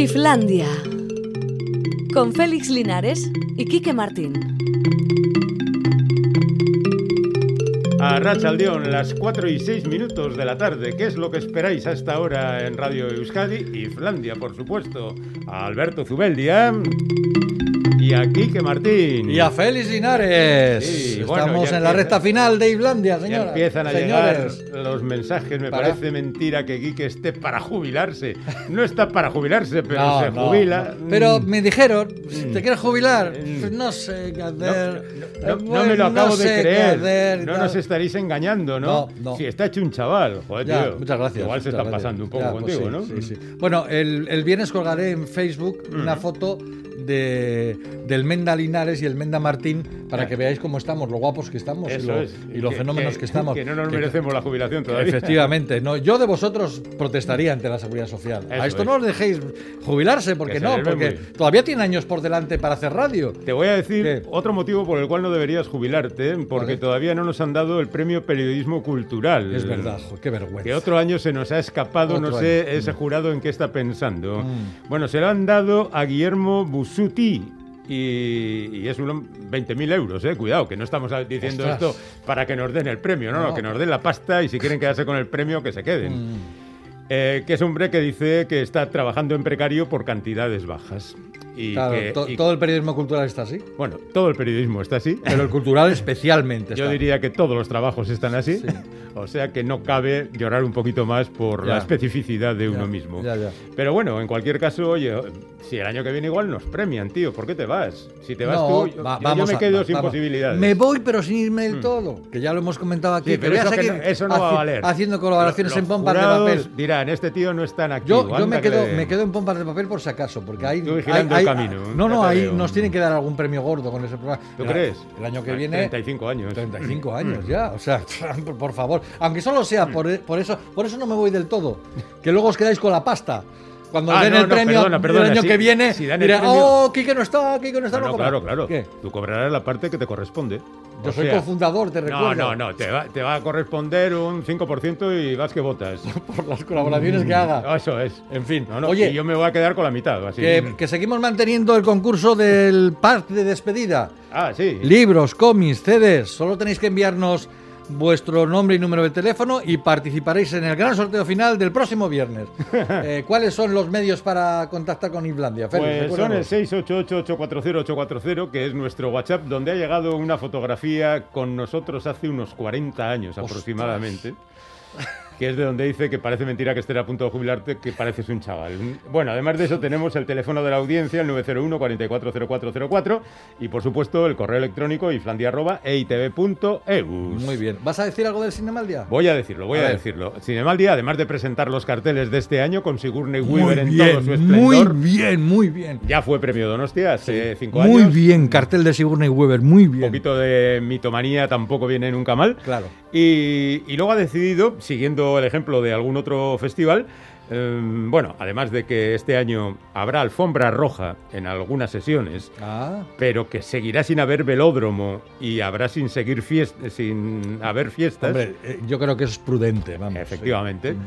Islandia. Con Félix Linares y Quique Martín. A Rachaldeón, las 4 y 6 minutos de la tarde. ¿Qué es lo que esperáis a esta hora en Radio Euskadi? Y Flandia, por supuesto. A Alberto Zubeldia. Y a Quique Martín. Y a Félix Linares. Sí, bueno, Estamos ya en la recta final de Islandia, Ya señora. empiezan a Señores. llegar los mensajes. Me Para- parece mentira que Quique esté para jubilarse. No está para jubilarse, pero No, se jubila. no. Pero Mm. me dijeron, ¿te quieres jubilar? Mm. Pues no sé qué No, hacer. no, no, Eh, no me lo acabo no de creer. hacer no nos estaréis engañando, ¿no? No, no. Si está hecho un chaval. Joder, Ya, tío. muchas gracias. Igual se está gracias. pasando un poco Ya, pues contigo, sí, ¿no? sí, sí. Bueno, el, el viernes colgaré en Facebook una foto de, del Menda Linares y el Menda Martín para que veáis cómo estamos, lo guapos que estamos y, Eso lo- es. y los fenómenos que, estamos. Que no nos Que- merecemos la jubilación todavía. Efectivamente, no, yo de vosotros protestaría ante la seguridad social. Eso a esto es. no os dejéis jubilarse, Que porque no, porque muy- todavía tiene años por delante para hacer radio. Te voy a decir ¿Qué? otro motivo por el cual no deberías jubilarte, porque Vale. todavía no nos han dado el premio Periodismo Cultural. Es verdad, jo, qué vergüenza. Que otro año se nos ha escapado, no Otro sé año. ese jurado en qué está pensando. Mm. Bueno, se lo han dado a Guillermo Busuti. Y, y es uno 20.000 euros, eh. Cuidado, que no estamos diciendo Ostras. esto para que nos den el premio, no, no, No. que nos den la pasta y si quieren quedarse con el premio, que se queden. Mm. Eh, que es un hombre que dice que está trabajando en precario por cantidades bajas. Y Claro, que- to- y- todo el periodismo cultural está así, bueno, todo el periodismo está así. pero el cultural especialmente. Yo está. diría que todos los trabajos están así. Sí. O sea que no cabe llorar un poquito más por Ya. la especificidad de Ya, uno mismo. ya. Pero bueno, en cualquier caso, oye, si el año que viene igual nos premian, tío, ¿por qué te vas? Si te vas No, tú, yo, va- yo- yo vamos me a- quedo va- sin vamos. posibilidades. Me voy, pero sin irme del todo. Que ya lo hemos comentado aquí. Sí, pero voy eso, seguir no, eso no va a valer. Haciendo colaboraciones Los en pompas de papel. Dirán, este tío no es tan activo. Yo, yo me, que quedo, le- me quedo en pompas de papel por si acaso, porque hay. Tú vigilando hay- el hay- camino, No, ya no, te ahí veo. nos tienen que dar algún premio gordo con ese programa. ¿Tú crees? El año que Ah, viene. 35 años. 35 años ya, o sea, por, por aunque solo sea por, por eso, por eso no me voy del todo, que luego os quedáis con la pasta. Cuando Ah, den no, el no, premio perdona, perdona, el año si- que viene, si diré, premio- oh, Quique no está, Quique no está, No, no, no, cobra". claro, claro. ¿Qué? Tú cobrarás la parte que te corresponde. Yo O soy sea, cofundador, te No, recuerdo. no, no, te va, te va a corresponder un 5% y vas que votas. Por las colaboraciones que haga. Eso es. En fin, No, no, oye, y yo me voy a quedar con la mitad. Así. que, que seguimos manteniendo el concurso del pack de despedida. Ah, sí. Libros, cómics, CDs, solo tenéis que enviarnos vuestro nombre y número de teléfono y participaréis en el gran sorteo final del próximo viernes. Eh, ¿Cuáles son los medios para contactar con Islandia? Félix, Pues son el recuérdanos. 688-840-840, que es nuestro WhatsApp, donde ha llegado una fotografía con nosotros hace unos 40 años Ostras. Que es de donde dice que parece mentira que estés a punto de jubilarte, que pareces un chaval. Bueno, además de eso, tenemos el teléfono de la audiencia, el 901 440404 y por supuesto el correo electrónico iflandia.eitv.eus. Muy bien. ¿Vas a decir algo del Cinemaldia? Voy a decirlo, voy A a, decirlo. Cinemaldia, además de presentar los carteles de este año con Sigourney Muy Weaver en todo su muy esplendor, bien, muy bien. ya fue premio Donostia hace cinco Muy años. bien, cartel de Sigourney Weaver, muy Un bien. poquito de mitomanía tampoco viene nunca mal. Claro. Y, y luego ha decidido, siguiendo el ejemplo de algún otro festival, eh, bueno, además de que este año habrá alfombra roja en algunas sesiones, Ah, pero que seguirá sin haber velódromo y habrá sin seguir fiest- sin haber fiestas. hombre, eh, yo creo que eso es prudente, vamos. Efectivamente. sí.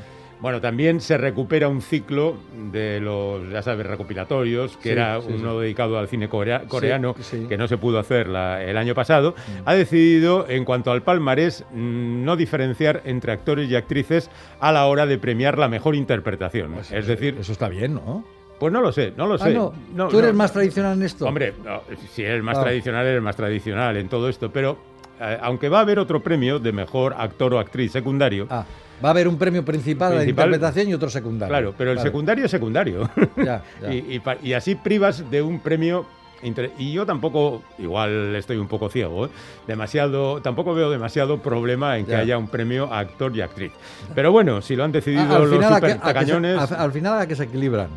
Bueno, también se recupera un ciclo de los, ya sabes, recopilatorios, que Sí, era sí, uno sí. dedicado al cine corea- coreano, que no se pudo hacer la- el año pasado. Ha decidido, en cuanto al palmarés, mm, no diferenciar entre actores y actrices a la hora de premiar la mejor interpretación. Pues es eso- decir, Eso está bien, ¿no? pues no lo sé, no lo Ah, sé. no. No, ¿Tú eres no. más tradicional en esto? Hombre, si eres más Ah. tradicional, eres más tradicional en todo esto, pero eh, aunque va a haber otro premio de mejor actor o actriz secundario, Ah, va a haber un premio principal, a la Principal. interpretación y otro secundario. Claro, pero el secundario es secundario. Ya, ya. y, y pa- y así privas de un premio. Y yo tampoco, igual estoy un poco ciego, ¿eh? demasiado, tampoco veo demasiado problema en que Ya. haya un premio a actor y actriz. Pero bueno, si lo han decidido Ah, los final a que, super a que se, tacañones, a- al final a que se equilibran.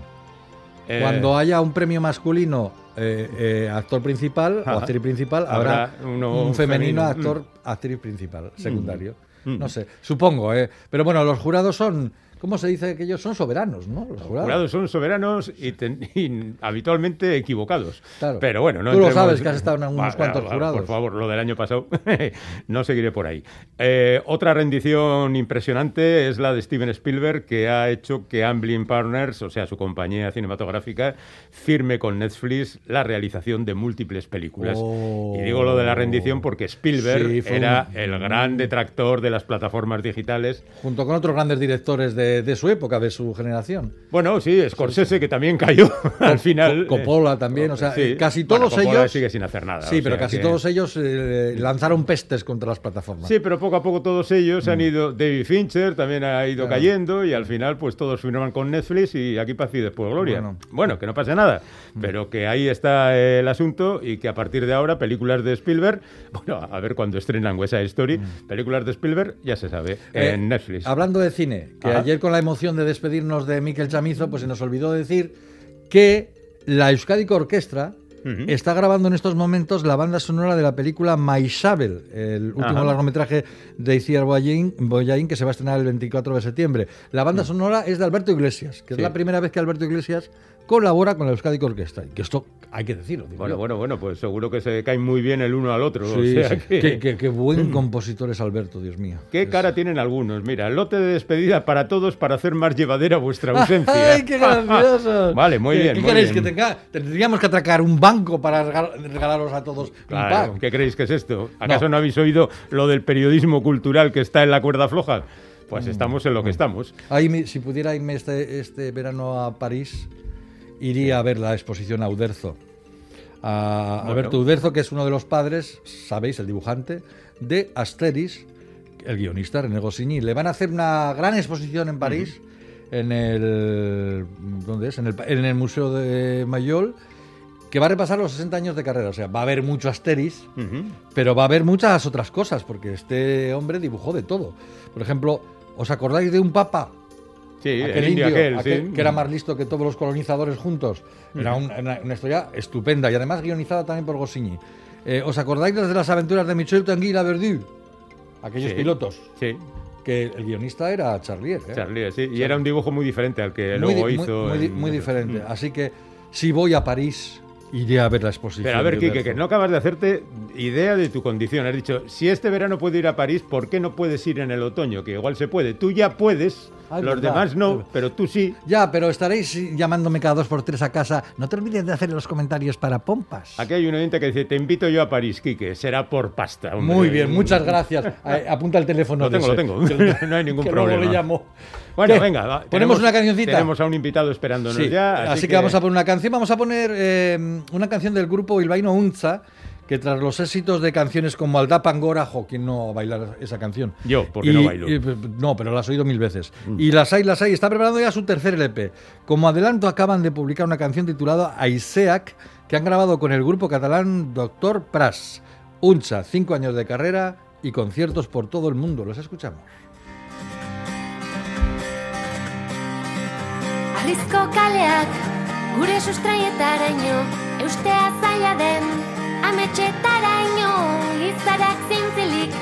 eh, Cuando haya un premio masculino, eh, eh, actor principal o actriz principal, habrá, un femenino, femenino. actor, actriz principal, secundario. Mm. No sé, supongo, ¿eh? Pero bueno, los jurados son ¿cómo se dice que ellos son soberanos, ¿no? Los Los jurados. jurados son soberanos y, ten- y habitualmente equivocados. Claro. Pero bueno, no Tú lo sabes, que has estado en unos Va, cuantos va, jurados. Por favor, lo del año pasado, no seguiré por ahí. Eh, otra rendición impresionante es la de Steven Spielberg, que ha hecho que Amblin Partners, o sea, su compañía cinematográfica, firme con Netflix la realización de múltiples películas. Oh. Y digo lo de la rendición porque Spielberg Sí, fue era un- el gran detractor de las plataformas digitales. Junto con otros grandes directores de, de su época, de su generación. Bueno, sí, Scorsese, que también cayó al final. Co- Coppola también, o sea, Sí. casi todos ellos- sigue sin hacer nada. Sí, pero casi que- todos ellos eh, lanzaron pestes contra las plataformas. Sí, pero poco a poco todos ellos han ido. David Fincher también ha ido Mm. Claro. cayendo y al final, pues todos firman con Netflix y aquí paz y después gloria. Bueno. Bueno, que no pase nada, pero que ahí está eh, el asunto y que a partir de ahora, películas de Spielberg, bueno, a ver cuando estrenan West Side Story, películas de Spielberg, ya se sabe, Eh, en Netflix. Hablando de cine, que Ajá. ayer con la emoción de despedirnos de Miquel Chamizo, pues se nos olvidó decir que la Euskadi Orquestra está grabando en estos momentos la banda sonora de la película Maisabel, el último Ajá. largometraje de Iciar Boyain, que se va a estrenar el 24 de septiembre. La banda sonora es de Alberto Iglesias, que Mm. Sí. es la primera vez que Alberto Iglesias colabora con la Euskadi Orquestra. Y que esto hay que decirlo. Bueno, yo. bueno, bueno, pues seguro que se caen muy bien el uno al otro. o Sí, sea sí. que- Qué, qué- qué buen compositor es Alberto, Dios mío. ¿Qué Es- cara tienen algunos? Mira, lote de despedida para todos para hacer más llevadera vuestra ausencia. ¡Ay, qué gracioso! Vale, muy ¿Qué- bien, ¿Qué muy queréis bien. que tenga? Tendríamos que atracar un banco para regal- regalaros a todos un. ¿qué creéis que es esto? ¿Acaso No. no. habéis oído lo del periodismo cultural que está en la cuerda floja? Mm. Pues estamos en lo que estamos. Ahí, si pudiera irme este, este verano a París, iría a ver la exposición a Uderzo. A Bueno. Alberto Uderzo, que es uno de los padres, sabéis, el dibujante, de Asteris, el guionista René Goscinny. Le van a hacer una gran exposición en París, en el ¿dónde es? En el, en el Museo de Mayol, que va a repasar los 60 años de carrera. O sea, va a haber mucho Asteris, pero va a haber muchas otras cosas, porque este hombre dibujó de todo. Por ejemplo, ¿os acordáis de un papa? Sí, aquel el indio aquel, aquel sí. que era más listo que todos los colonizadores juntos. Era un- una, una historia estupenda y además guionizada también por Goscinny. Eh, ¿Os acordáis de las aventuras de Michel Tanguy y Laverdu? Aquellos Sí. pilotos. Sí, Que el guionista era Charlier. ¿eh? Charlie, sí. Y era un dibujo muy diferente al que muy, luego di- hizo. muy en- muy diferente. Así que si voy a París, iré a ver la exposición. Pero a ver, Quique, que no acabas de hacerte idea de tu condición. Has dicho, si este verano puedo ir a París, ¿por qué no puedes ir en el otoño? Que igual se puede. Tú ya puedes, es los verdad. demás no, pero tú sí. Ya, pero estaréis llamándome cada dos por tres a casa. No te olvides de hacer los comentarios para pompas. Aquí hay un oyente que dice, te invito yo a París, Quique. Será por pasta. hombre". Muy bien, muchas gracias. Eh, Apunta el teléfono. Lo tengo, lo tengo. No hay ningún que luego problema. le llamo. Bueno, ¿Qué? venga, va, Ponemos tenemos- una cancioncita. Tenemos a un invitado esperándonos Sí, ya. así, que... vamos a poner una canción. Vamos a poner eh, una canción del grupo bilbaíno Unza, que tras los éxitos de canciones como Aldá Pangora, jo, ¿quién no va a bailar esa canción? Yo, porque no bailo. y, no, pero la has oído mil veces. Y las hay, las hay. Está preparando ya su tercer LP. Como adelanto, acaban de publicar una canción titulada Aiseac, que han grabado con el grupo catalán Doctor Pras. Unza, cinco años de carrera y conciertos por todo el mundo. Los escuchamos. Arrizko kaleak gure sustraietaraino Eustea zaila den ametxetaraino Izarak zintzilik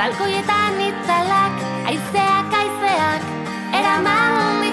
balkoietan itzalak Aizeak aizeak Eraman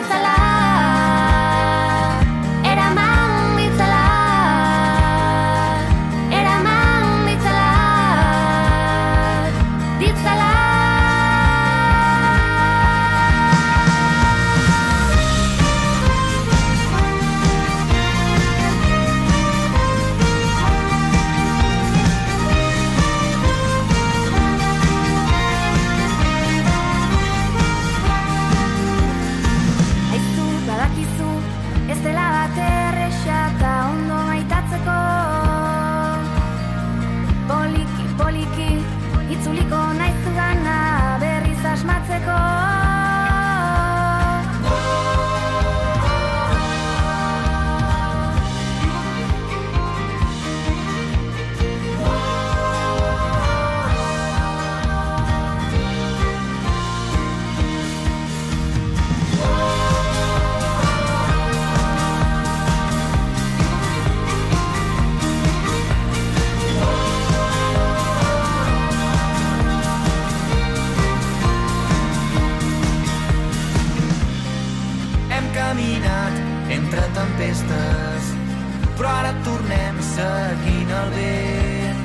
seguint el vent.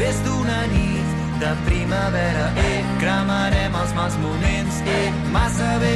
Des d'una nit de primavera, eh, cremarem els mals moments, eh, massa bé.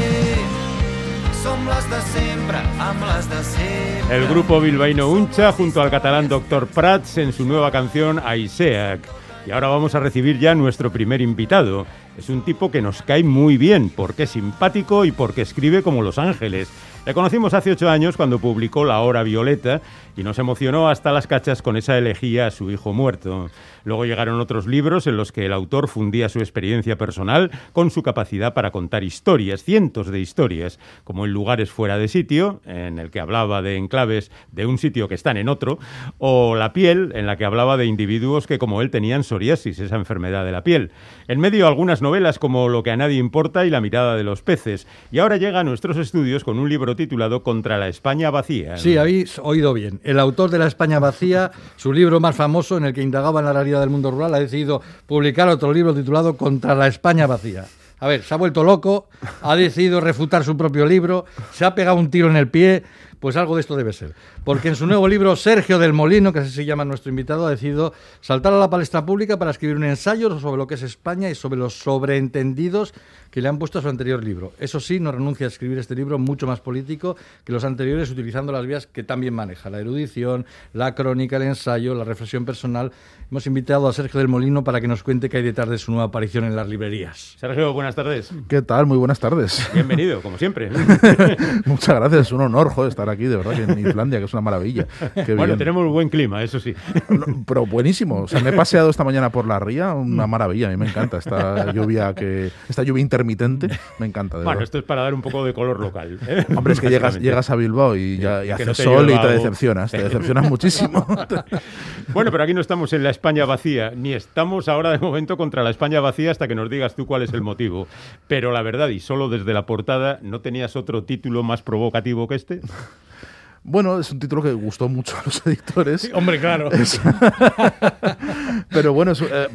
Som les de sempre, amb les de sempre. El grupo bilbaíno Uncha junto al catalán Dr. Prats en su nueva canción Aiseac. Y ahora vamos a recibir ya nuestro primer invitado. Es un tipo que nos cae muy bien porque es simpático y porque escribe como Los Ángeles. Le conocimos hace ocho años cuando publicó La Hora Violeta y nos emocionó hasta las cachas con esa elegía a su hijo muerto. Luego llegaron otros libros en los que el autor fundía su experiencia personal con su capacidad para contar historias, cientos de historias, como en lugares fuera de sitio, en el que hablaba de enclaves de un sitio que están en otro, o La piel, en la que hablaba de individuos que como él tenían psoriasis, esa enfermedad de la piel. En medio algunas novelas como Lo que a nadie importa y La mirada de los peces. Y ahora llega a nuestros estudios con un libro titulado Contra la España vacía. Sí, habéis oído bien. El autor de La España vacía, su libro más famoso en el que indagaba en la realidad del mundo rural, ha decidido publicar otro libro titulado Contra la España vacía. A ver, se ha vuelto loco, ha decidido refutar su propio libro, se ha pegado un tiro en el pie, pues algo de esto debe ser. Porque en su nuevo libro, Sergio del Molino, que así se llama nuestro invitado, ha decidido saltar a la palestra pública para escribir un ensayo sobre lo que es España y sobre los sobreentendidos que le han puesto a su anterior libro. Eso sí, no renuncia a escribir este libro mucho más político que los anteriores, utilizando las vías que también maneja, la erudición, la crónica, el ensayo, la reflexión personal. Hemos invitado a Sergio del Molino para que nos cuente qué hay detrás de su nueva aparición en las librerías. Sergio, buenas tardes. ¿Qué tal? Muy buenas tardes. Bienvenido, como siempre. Muchas gracias, es un honor joder, estar aquí, de verdad, que en Islandia, que es una maravilla. Qué bueno, bien. tenemos buen clima, eso sí. No, pero buenísimo. O sea, me he paseado esta mañana por la ría, una maravilla. A mí me encanta esta lluvia que esta lluvia intermitente. Me encanta. De Bueno, verdad. esto es para dar un poco de color local. ¿eh? Hombre, es que llegas, llegas a Bilbao y ya y hace no sol y te decepcionas. Te decepcionas muchísimo. Bueno, pero aquí no estamos en la España vacía, ni estamos ahora de momento contra la España vacía hasta que nos digas tú cuál es el motivo. Pero la verdad, y solo desde la portada, ¿no tenías otro título más provocativo que este? Bueno, es un título que gustó mucho a los editores. Hombre, claro. Pero bueno, es, eh,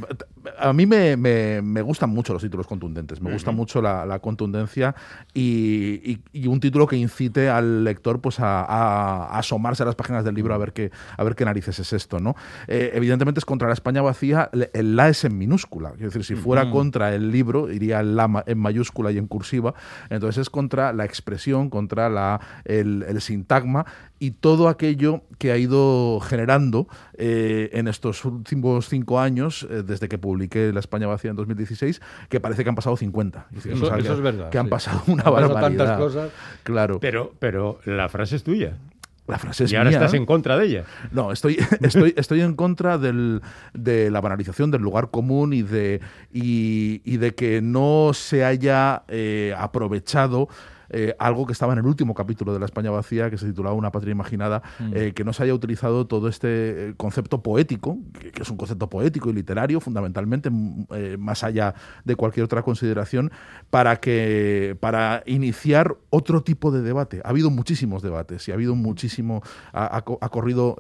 a mí me, me- me gustan mucho los títulos contundentes, me gusta mucho la, la contundencia y, y- y un título que incite al lector pues a, a- a asomarse a las páginas del libro a ver qué, a ver qué narices es esto. ¿no? Eh, evidentemente es contra la España vacía, el la es en minúscula, es decir, si fuera contra el libro iría el la en mayúscula y en cursiva, entonces es contra la expresión, contra la, el, el sintagma y todo aquello que ha ido generando eh, en estos últimos cinco años, eh, desde que publiqué La España vacía en 2016, que parece que han pasado 50. Es decir, Eso- o sea, eso que- es verdad, Que han sí. pasado una Han pasado barbaridad. tantas cosas. Claro. Pero, pero la frase es tuya. La frase es y ahora mía. estás en contra de ella. No, estoy, estoy, estoy en contra del, de la banalización del lugar común y de, y, y de que no se haya eh, aprovechado eh, algo que estaba en el último capítulo de La España vacía, que se titulaba Una patria imaginada, eh, que no se haya utilizado todo este eh, concepto poético, que, que es un concepto poético y literario, fundamentalmente, m- eh, más allá de cualquier otra consideración, para, que, para iniciar otro tipo de debate. Ha habido muchísimos debates y ha habido muchísimo, ha, ha co- ha corrido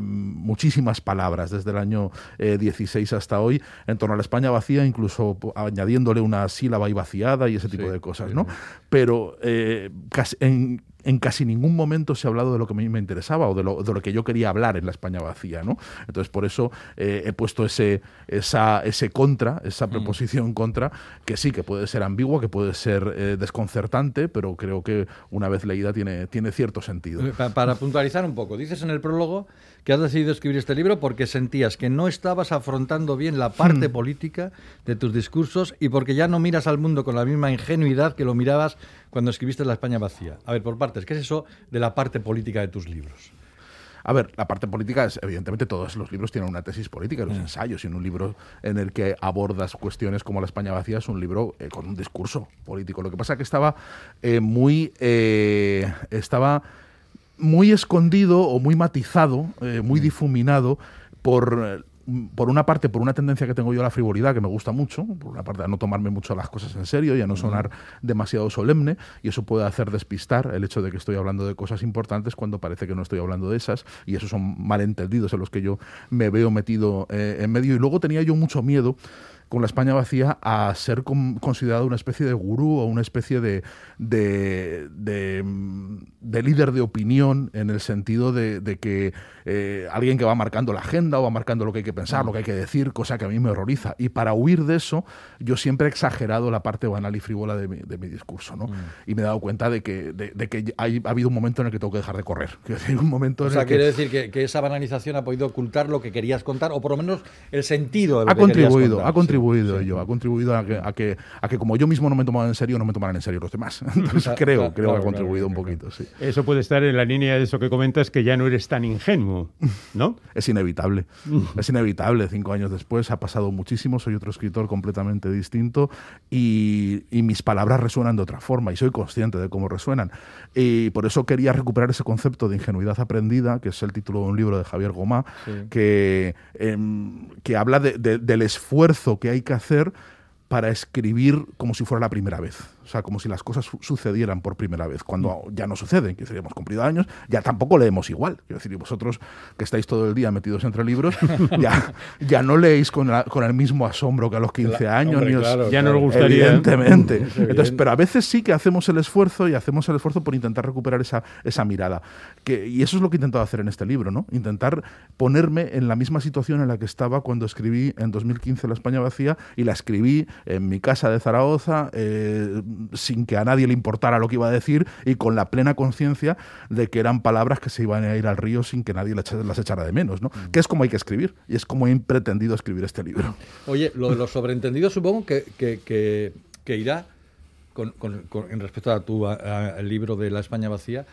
muchísimas palabras desde el año eh, 16 hasta hoy en torno a la España vacía, incluso añadiéndole una sílaba y vaciada y ese tipo de cosas, ¿no? Pero eh, casi- en, en casi ningún momento se ha hablado de lo que a mí me interesaba o de lo, de lo que yo quería hablar en la España vacía, ¿no? Entonces, por eso eh, he puesto ese, esa, ese contra, esa preposición contra, que sí, que puede ser ambigua, que puede ser eh, desconcertante, pero creo que una vez leída tiene, tiene cierto sentido. Pa- Para puntualizar un poco, dices en el prólogo que has decidido escribir este libro porque sentías que no estabas afrontando bien la parte política de tus discursos y porque ya no miras al mundo con la misma ingenuidad que lo mirabas cuando escribiste La España vacía. A ver, por partes, ¿qué es eso de la parte política de tus libros? A ver, la parte política es, evidentemente, todos los libros tienen una tesis política, los ensayos, y en un libro en el que abordas cuestiones como la España vacía es un libro eh, con un discurso político. Lo que pasa es que estaba eh, muy. eh, estaba muy escondido o muy matizado, eh, muy difuminado por. eh, por una parte, por una tendencia que tengo yo a la frivolidad, que me gusta mucho, por una parte a no tomarme mucho las cosas en serio y a no sonar demasiado solemne, y eso puede hacer despistar el hecho de que estoy hablando de cosas importantes cuando parece que no estoy hablando de esas, y esos son malentendidos en los que yo me veo metido eh, en medio. Y luego tenía yo mucho miedo con la España vacía a ser con- considerado una especie de gurú o una especie de, de, de, mm, de líder de opinión en el sentido de, que eh, alguien que va marcando la agenda o va marcando lo que hay que pensar, lo que hay que decir, cosa que a mí me horroriza. Y para huir de eso, yo siempre he exagerado la parte banal y frívola de mi, discurso, ¿no? Y me he dado cuenta de que, de, que hay- ha habido un momento en el que tengo que dejar de correr. Un momento O en sea, que... quiere decir que, que esa banalización ha podido ocultar lo que querías contar, o por lo menos el sentido de lo ha que querías contribuido, contar. ha contribuido Sí, sí. ello, ha contribuido a que, a que a que como yo mismo no me tomaba en serio, no me tomaran en serio los demás. Entonces Claro, creo, claro, creo que ha contribuido claro, un poquito, sí. Eso puede estar en la línea de eso que comentas, que ya no eres tan ingenuo, ¿no? Es inevitable, es inevitable. Cinco años después ha pasado muchísimo, soy otro escritor completamente distinto y, y mis palabras resuenan de otra forma y soy consciente de cómo resuenan. Y por eso quería recuperar ese concepto de ingenuidad aprendida, que es el título de un libro de Javier Gomá, que, em, que habla de- de- del esfuerzo que hay que hacer para escribir como si fuera la primera vez. O sea, como si las cosas su- sucedieran por primera vez, cuando ya no suceden, que decir, hemos cumplido años, ya tampoco leemos igual. Quiero decir, y vosotros que estáis todo el día metidos entre libros, ya, ya no leéis con, la- con el mismo asombro que a los 15 Cla- años. hombre, ni os- claro, Ya nos claro. gustaría. Evidentemente. Es Entonces, pero a veces sí que hacemos el esfuerzo y hacemos el esfuerzo por intentar recuperar esa, esa mirada. Que, y eso es lo que he intentado hacer en este libro, ¿no? Intentar ponerme en la misma situación en la que estaba cuando escribí en 2015 La España vacía y la escribí en mi casa de Zaragoza eh, sin que a nadie le importara lo que iba a decir y con la plena conciencia de que eran palabras que se iban a ir al río sin que nadie las echa- las echara de menos, ¿no? Que es como hay que escribir y es como he pretendido escribir este libro. Oye, lo de los sobreentendidos supongo que, que, que- que irá, con, con- con- en respecto a tu a- a- al libro de La España vacía,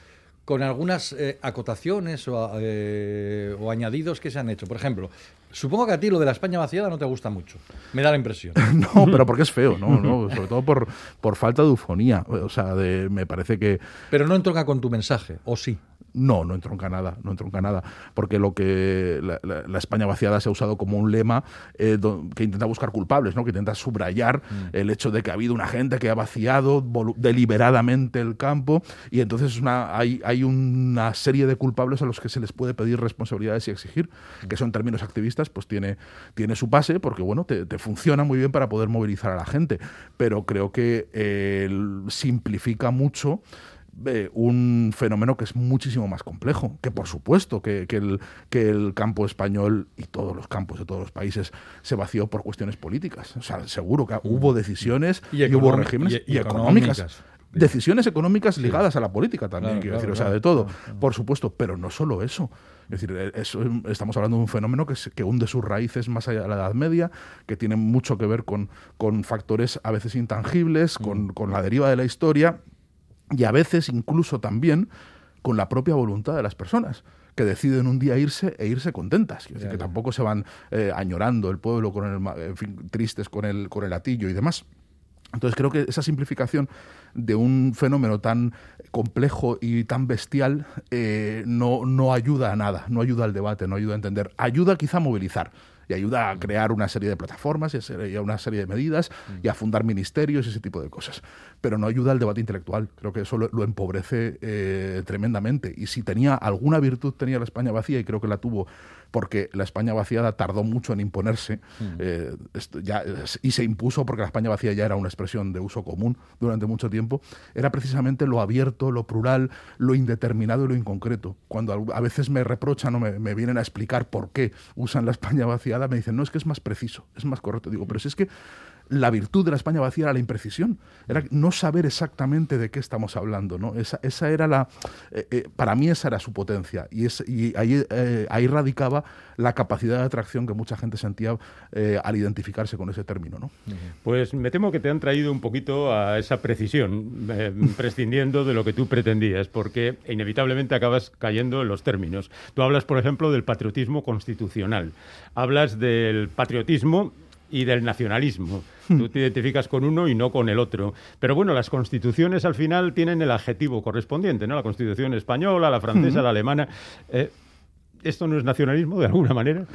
con algunas eh, acotaciones o, eh, o añadidos que se han hecho. Por ejemplo, supongo que a ti lo de La España vaciada no te gusta mucho. Me da la impresión. No, pero porque es feo, ¿no? no sobre todo por, por falta de eufonía. O sea, de, me parece que Pero no entronca con tu mensaje, ¿o sí? No, no entronca nada, no entronca nada. Porque lo que la, la- la España vaciada se ha usado como un lema eh, do- que intenta buscar culpables, ¿no? Que intenta subrayar el hecho de que ha habido una gente que ha vaciado deliberadamente el campo y entonces una, hay, hay una serie de culpables a los que se les puede pedir responsabilidades y exigir, que son términos activistas, pues tiene, tiene su pase porque, bueno, te, te funciona muy bien para poder movilizar a la gente. Pero creo que eh, simplifica mucho eh, un fenómeno que es muchísimo más complejo, que por supuesto que, que el, que el campo español y todos los campos de todos los países se vació por cuestiones políticas. O sea, seguro que hubo decisiones Y y, hubo regímenes y- económicas. económicas. Decisiones económicas ligadas a la política también, Claro, quiero claro, decir, o sea, de todo, por supuesto, pero no solo eso. Es decir, eh, eso, estamos hablando de un fenómeno que, que hunde sus raíces más allá de la Edad Media, que tiene mucho que ver con, con factores a veces intangibles, con, con la deriva de la historia y a veces incluso también con la propia voluntad de las personas que deciden un día irse e irse contentas. Decir, que tampoco se van eh, añorando el pueblo, con el, en fin, tristes con el, con el atillo y demás. Entonces creo que esa simplificación de un fenómeno tan complejo y tan bestial eh, no, no ayuda a nada, no ayuda al debate, no ayuda a entender. Ayuda quizá a movilizar y ayuda a crear una serie de plataformas y a una serie de medidas y a fundar ministerios y ese tipo de cosas. Pero no ayuda al debate intelectual. Creo que eso lo, lo empobrece eh, tremendamente. Y si tenía alguna virtud, tenía la España vacía y creo que la tuvo porque la España vaciada tardó mucho en imponerse eh, esto ya, es- y se impuso porque la España vacía ya era una expresión de uso común durante mucho tiempo, era precisamente lo abierto, lo plural, lo indeterminado y lo inconcreto. Cuando a veces me reprochan o me, me vienen a explicar por qué usan la España vaciada, me dicen, no, es que es más preciso, es más correcto. Digo, pero si es que la virtud de la España vacía era la imprecisión, era no saber exactamente de qué estamos hablando, ¿no? Esa, esa era la, eh, eh, para mí esa era su potencia y, es, y ahí, eh, ahí radicaba la capacidad de atracción que mucha gente sentía al identificarse con ese término, ¿no? Pues me temo que te han traído un poquito a esa precisión, prescindiendo de lo que tú pretendías, porque inevitablemente acabas cayendo en los términos. Tú hablas, por ejemplo, del patriotismo constitucional, hablas del patriotismo y del nacionalismo. Tú te identificas con uno y no con el otro. Pero bueno, las constituciones al final tienen el adjetivo correspondiente, ¿no? La constitución española, la francesa, la alemana. Eh, ¿Esto no es nacionalismo de alguna manera?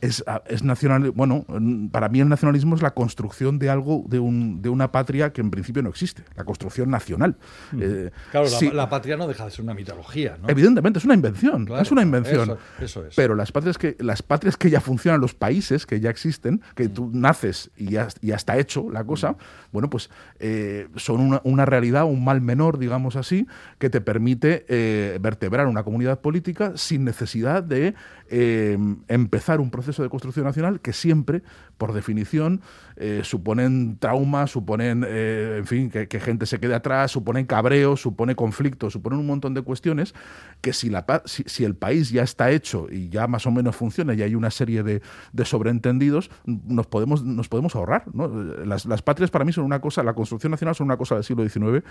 Es, a- es nacional. Bueno, mm, para mí el nacionalismo es la construcción de algo, de, un, de una patria que en principio no existe, la construcción nacional. Eh, Claro, la, sí, la patria no deja de ser una mitología, ¿no? Evidentemente, es una invención. Claro, es una invención. eso- eso es. Pero las patrias, que, las patrias que ya funcionan, los países que ya existen, que tú naces y ya, y ya está hecho la cosa, bueno, pues eh, son una, una realidad, un mal menor, digamos así, que te permite eh, vertebrar una comunidad política sin necesidad de empezar un proceso de construcción nacional que siempre, por definición, eh, suponen traumas, suponen, eh, en fin, que, que gente se quede atrás, suponen cabreos, supone conflictos, suponen un montón de cuestiones que si, la, si, si el país ya está hecho y ya más o menos funciona y hay una serie de, de sobreentendidos, nos podemos, nos podemos ahorrar. ¿no? Las, las patrias para mí son una cosa, la construcción nacional son una cosa del siglo XIX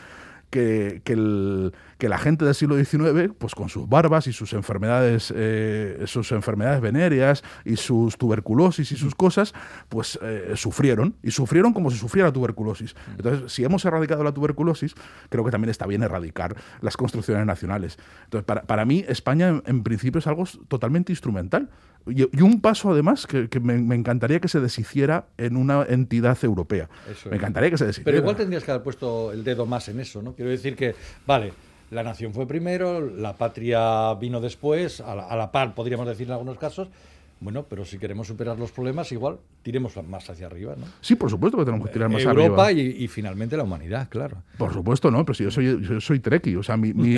que, que, el- que la gente del siglo XIX, pues con sus barbas y sus enfermedades, eh, sus enfermedades venéreas y sus tuberculosis y sus cosas, pues eh, sufrieron. Y sufrieron como si sufriera tuberculosis. Entonces, si hemos erradicado la tuberculosis, creo que también está bien erradicar las construcciones nacionales. Entonces, para, para mí, España en, en principio es algo totalmente instrumental. Y, y un paso, además, que, que me, me encantaría que se deshiciera en una entidad europea. Eso me encantaría que se deshiciera. Pero igual tendrías que haber puesto el dedo más en eso, ¿no? Quiero decir que, vale, la nación fue primero, la patria vino después, a la, a la par, podríamos decir en algunos casos. Bueno, pero si queremos superar los problemas, igual tiremos más hacia arriba, ¿no? Sí, por supuesto que tenemos que tirar más Europa arriba. y, y finalmente la humanidad, claro. Por supuesto, no, pero si yo soy, yo soy treki, o sea, mi, mi,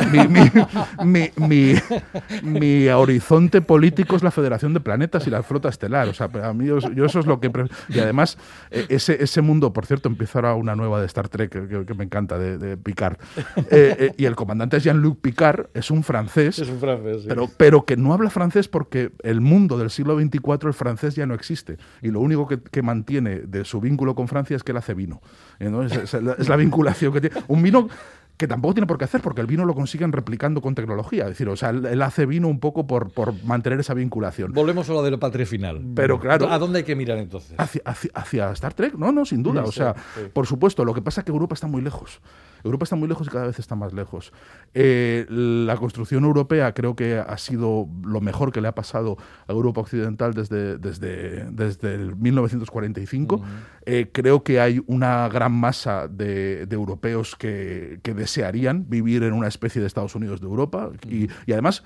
mi, mi, horizonte político es la Federación de Planetas y la Flota Estelar, o sea, a mí yo, yo eso es lo que... Y además, eh, ese, ese mundo, por cierto, empieza ahora una nueva de Star Trek que, me encanta, de, de Picard. Eh, eh, y el comandante Jean-Luc Picard es un francés, un francés, sí. pero, pero que no habla francés porque el mundo del siglo XXIV, el francés ya no existe. Y lo único que, que mantiene de su vínculo con Francia es que él hace vino. Entonces, es, la- es la vinculación que tiene. Un vino que tampoco tiene por qué hacer, porque el vino lo consiguen replicando con tecnología. Es decir, o sea, él, hace vino un poco por, por mantener esa vinculación. Volvemos a lo de la patria final. Pero claro, ¿A dónde hay que mirar entonces? hacia, hacia- hacia Star Trek, no, no, sin duda. Sí, o sea, sí. por supuesto, lo que pasa es que Europa está muy lejos. Europa está muy lejos y cada vez está más lejos. Eh, la construcción europea creo que ha sido lo mejor que le ha pasado a Europa Occidental desde, desde, desde el 1945. Eh, creo que hay una gran masa de, de europeos que, que desearían vivir en una especie de Estados Unidos de Europa. Y, y además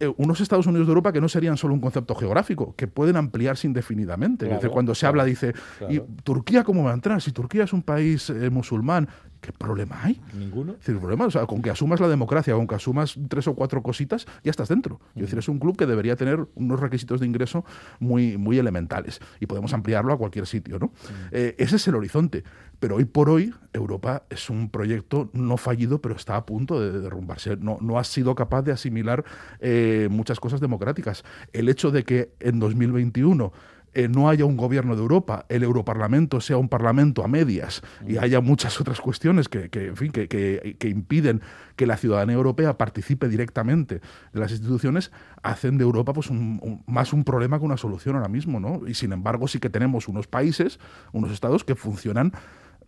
eh, unos Estados Unidos de Europa que no serían solo un concepto geográfico, que pueden ampliarse indefinidamente. Claro, cuando se claro, habla, dice, ¿y. Turquía cómo va a entrar? Si Turquía es un país eh, musulmán, ¿qué problema hay? Ninguno. Es decir, problema, o sea, con que asumas la democracia, con que asumas tres o cuatro cositas, ya estás dentro. Es decir, es un club que debería tener unos requisitos de ingreso muy, muy elementales y podemos ampliarlo a cualquier sitio, ¿no? Eh, ese es el horizonte. Pero hoy por hoy, Europa es un proyecto no fallido, pero está a punto de derrumbarse. No, no ha sido capaz de asimilar eh, muchas cosas democráticas. El hecho de que en 2021 eh, no haya un gobierno de Europa, el Europarlamento sea un parlamento a medias y haya muchas otras cuestiones que, que, en fin, que, que- impiden que la ciudadanía europea participe directamente de las instituciones, hacen de Europa pues un- un- más un problema que una solución ahora mismo, ¿no? Y sin embargo sí que tenemos unos países, unos estados que funcionan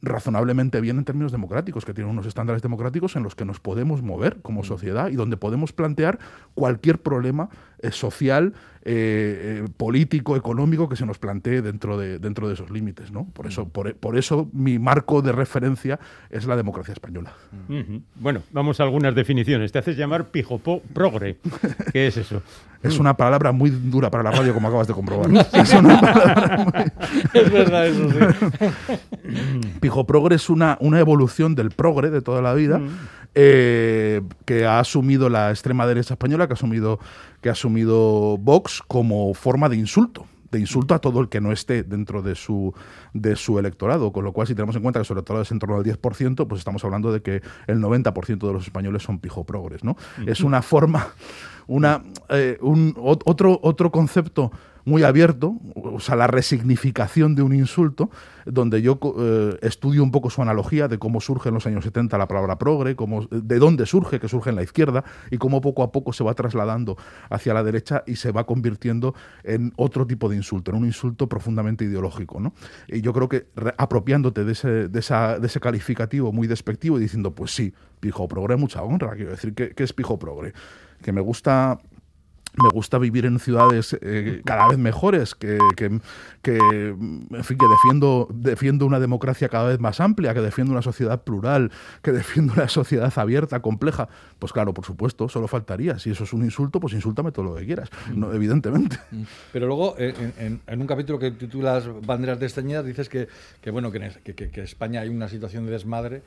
razonablemente bien en términos democráticos, que tienen unos estándares democráticos en los que nos podemos mover como sociedad y donde podemos plantear cualquier problema eh, social, eh, eh, político, económico que se nos plantee dentro de, dentro de esos límites. ¿no? Por, eso, por, por eso mi marco de referencia es la democracia española. Ujú. Bueno, vamos a algunas definiciones. Te haces llamar pijopo progre. ¿Qué es eso? Es una palabra muy dura para la radio, como acabas de comprobar. Es una palabra muy- Es verdad, eso sí. Pijo Progre es una, una evolución del progre de toda la vida Mm. eh, que ha asumido la extrema derecha española, que ha asumido, que ha asumido Vox como forma de insulto de insulto a todo el que no esté dentro de su, de su electorado, con lo cual si tenemos en cuenta que su electorado es en torno al 10%, pues estamos hablando de que el 90% de los españoles son pijoprogres, ¿no? Es una forma, una, eh, un, ot- otro, otro concepto muy abierto, o sea, la resignificación de un insulto, donde yo eh, estudio un poco su analogía de cómo surge en los años 70 la palabra progre, cómo, de dónde surge, que surge en la izquierda, y cómo poco a poco se va trasladando hacia la derecha y se va convirtiendo en otro tipo de insulto, en un insulto profundamente ideológico. ¿no? Y yo creo que apropiándote de ese, de, esa- de ese calificativo muy despectivo y diciendo, pues sí, pijo progre, mucha honra, quiero decir, ¿qué, qué es pijo progre? Que me gusta me gusta vivir en ciudades eh, cada vez mejores, que, que, que, en fin, que defiendo, defiendo una democracia cada vez más amplia, que defiendo una sociedad plural, que defiendo una sociedad abierta, compleja. Pues claro, por supuesto, solo faltaría. Si eso es un insulto, pues insúltame todo lo que quieras, no, evidentemente. Pero luego, eh, en, en- en un capítulo que titulas Banderas desteñidas, dices que, que, bueno, que en, que, España hay una situación de desmadre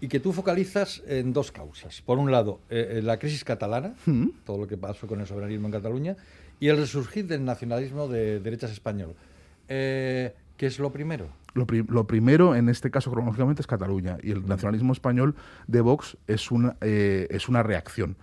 y que tú focalizas en dos causas. Por un lado, eh, eh, la crisis catalana, todo lo que pasó con el soberanismo en Cataluña, y el resurgir del nacionalismo de derechas español. Eh, ¿Qué es lo primero? Lo, pri- lo primero, en este caso cronológicamente, es Cataluña. Y el nacionalismo español de Vox es una, eh, es una reacción.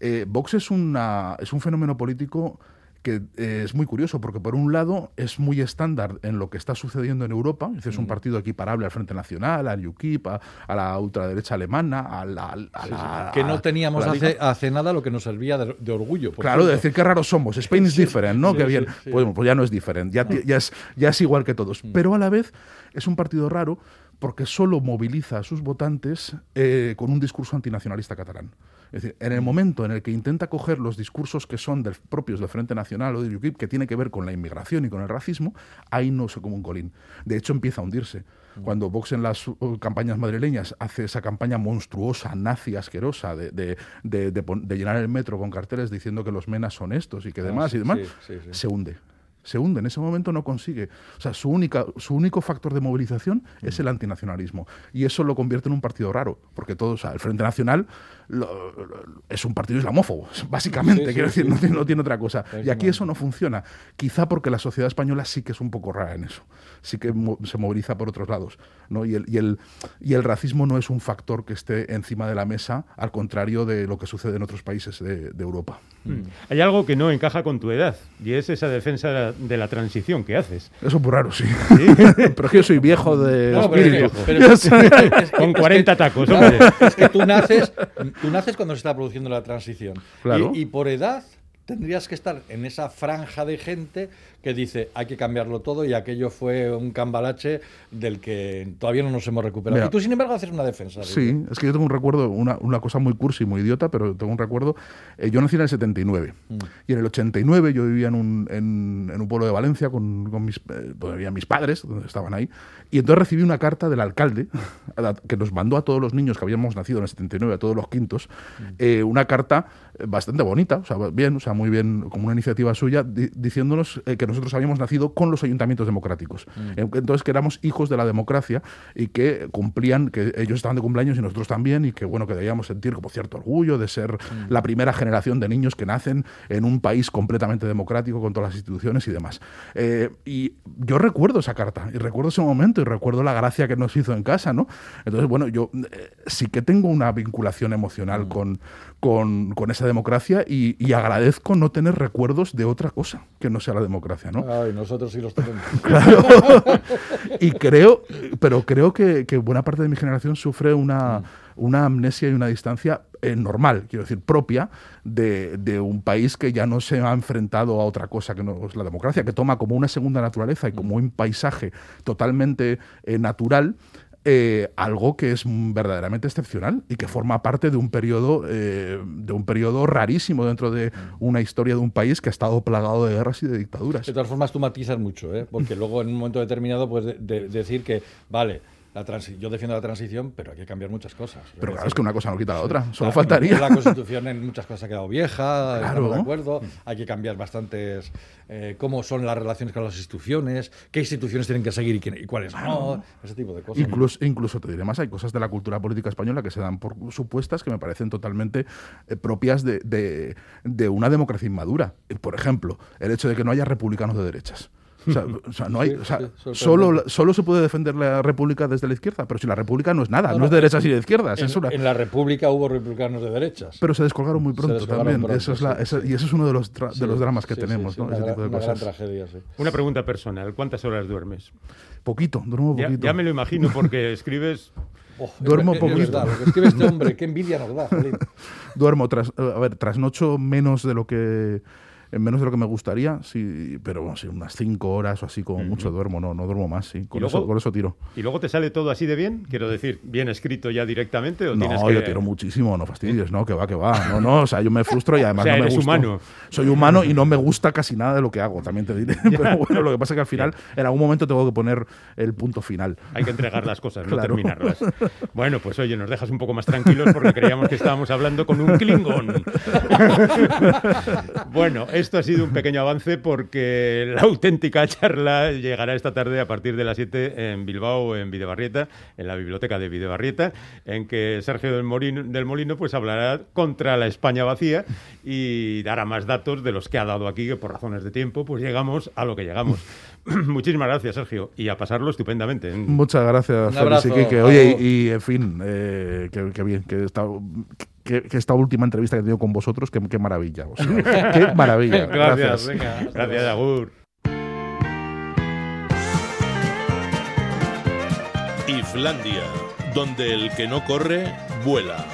Eh, Vox es, una, es un fenómeno político que eh, es muy curioso, porque por un lado es muy estándar en lo que está sucediendo en Europa. Es, un partido equiparable al Frente Nacional, al UKIP, a, a la ultraderecha alemana, a la... a la- que no teníamos hace, hace nada lo que nos servía de, de orgullo. por Claro, de decir qué raros somos. Spain is different, ¿no? Qué bien. Pues, pues ya no es diferente, ya, es, ya es igual que todos. Pero a la vez es un partido raro porque solo moviliza a sus votantes eh, con un discurso antinacionalista catalán. Es decir, en el momento en el que intenta coger los discursos que son del, propios del Frente Nacional o del UKIP, que tiene que ver con la inmigración y con el racismo, ahí no se come un colín. De hecho, empieza a hundirse. Cuando Vox en las uh, campañas madrileñas hace esa campaña monstruosa, nazi, asquerosa, de, de- de- de de llenar el metro con carteles diciendo que los menas son estos y que demás Ah, sí, y demás, sí, sí, sí. se hunde. Se hunde, en ese momento no consigue. O sea, su, única, su único factor de movilización es el antinacionalismo. Y eso lo convierte en un partido raro, porque todo, o sea, el Frente Nacional lo- lo- es un partido islamófobo, básicamente, Sí, sí, quiero decir, sí. no tiene, no tiene otra cosa. Y aquí eso no funciona. Quizá porque la sociedad española sí que es un poco rara en eso. Sí que mo- se moviliza por otros lados. ¿no? Y, el, y, el, y el racismo no es un factor que esté encima de la mesa, al contrario de lo que sucede en otros países de, de Europa. Hay algo que no encaja con tu edad y es esa defensa de la, de la transición que haces. Eso es muy raro, sí. pero es que yo soy viejo de No, pero es que- espíritu. pero es que- es que- Con es que- 40 tacos, claro, hombre. Es que tú naces, tú naces cuando se está produciendo la transición. Claro. Y, y por edad tendrías que estar en esa franja de gente que dice hay que cambiarlo todo y aquello fue un cambalache del que todavía no nos hemos recuperado. Mira. y tú, sin embargo, haces una defensa. de Sí, ello. es que yo tengo un recuerdo, una, una cosa muy cursi, muy idiota, pero tengo un recuerdo. eh, yo nací en el 79 y en el 89 yo vivía en un, en, en un pueblo de Valencia con, con mis, eh, mis padres, donde estaban ahí, y entonces recibí una carta del alcalde que nos mandó a todos los niños que habíamos nacido en el 79, a todos los quintos, eh, una carta bastante bonita, o sea, bien, o sea, muy bien, como una iniciativa suya, di- diciéndonos eh, que nosotros habíamos nacido con los ayuntamientos democráticos. Eh, Entonces que éramos hijos de la democracia y que cumplían, que ellos estaban de cumpleaños y nosotros también, y que bueno, que debíamos sentir como cierto orgullo de ser la primera generación de niños que nacen en un país completamente democrático con todas las instituciones y demás. Eh, y yo recuerdo esa carta, y recuerdo ese momento, y recuerdo la gracia que nos hizo en casa, ¿no? Entonces, bueno, yo eh, sí que tengo una vinculación emocional con, con, con esa democracia y, y agradezco no tener recuerdos de otra cosa que no sea la democracia, ¿no? Ay, nosotros sí los tenemos. Claro. y creo, pero creo que, que buena parte de mi generación sufre una, una amnesia y una distancia eh, normal, quiero decir, propia de, de un país que ya no se ha enfrentado a otra cosa que no es la democracia, que toma como una segunda naturaleza y como un paisaje totalmente eh, natural. Eh, algo que es verdaderamente excepcional y que forma parte de un periodo eh, de un periodo rarísimo dentro de una historia de un país que ha estado plagado de guerras y de dictaduras. De todas formas, tú matizas mucho, ¿eh? porque luego en un momento determinado puedes de- de- decir que, vale, la yo defiendo la transición, pero hay que cambiar muchas cosas. Pero claro, decir, es que una cosa no quita la otra, solo La- faltaría. La Constitución en muchas cosas ha quedado vieja, Claro. de acuerdo. Hay que cambiar bastantes eh, cómo son las relaciones con las instituciones, qué instituciones tienen que seguir y, qué- y cuáles no, ese tipo de cosas. Incluso, incluso te diré más, hay cosas de la cultura política española que se dan por supuestas que me parecen totalmente eh, propias de, de- de una democracia inmadura. Eh, Por ejemplo, el hecho de que no haya republicanos de derechas. O sea, o sea, no hay, Sí, o sea, sí, sorprendente. solo, solo se puede defender la república desde la izquierda, pero si la república no es nada, no, no, es de derechas y de izquierdas, en, es una- en la República hubo republicanos de derechas. pero se descolgaron muy pronto descolgaron también. pronto, eso es la- sí, eso- sí. Y eso es uno de los, de los dramas que tenemos, sí, ¿no? una, Ese gran, tipo de una cosas. tragedia, sí. Una pregunta personal. ¿Cuántas horas duermes? Poquito, duermo poquito. ya me lo imagino porque escribes... Oh, Duermo es- es poquito. verdad, lo que escribe este hombre, qué envidia nos da. Duermo, tras, a ver, trasnocho menos de lo que en menos de lo que me gustaría, sí, pero bueno, sí, unas cinco horas o así como mucho duermo, no, no duermo más, sí. Con, luego- eso, con eso tiro. ¿Y luego te sale todo así de bien? Quiero decir, ¿bien escrito ya directamente o tienes No, que...? yo tiro muchísimo, no fastidies, no, que va, que va. No, no, o sea, yo me frustro y además O sea, no me gusta. humano. Soy humano y no me gusta casi nada de lo que hago, también te diré. Pero bueno, lo que pasa es que al final, en algún momento tengo que poner el punto final. Hay que entregar las cosas, no Claro. terminarlas. Bueno, pues oye, nos dejas un poco más tranquilos porque creíamos que estábamos hablando con un Klingon. bueno, esto ha sido un pequeño avance porque la auténtica charla llegará esta tarde a partir de las 7 en Bilbao, en Videbarrieta, en la biblioteca de Videbarrieta, en que Sergio del Molino, del Molino pues hablará contra la España vacía y dará más datos de los que ha dado aquí, que por razones de tiempo pues llegamos a lo que llegamos. Muchísimas gracias, Sergio, y a pasarlo estupendamente. Muchas gracias, Félix y. Oye, y, y, en fin, eh, que, que bien, que esta, que, que esta última entrevista que he tenido con vosotros, que, qué maravilla. o sea, qué maravilla. Gracias, venga. Gracias, Agur. Islandia, donde el que no corre, vuela.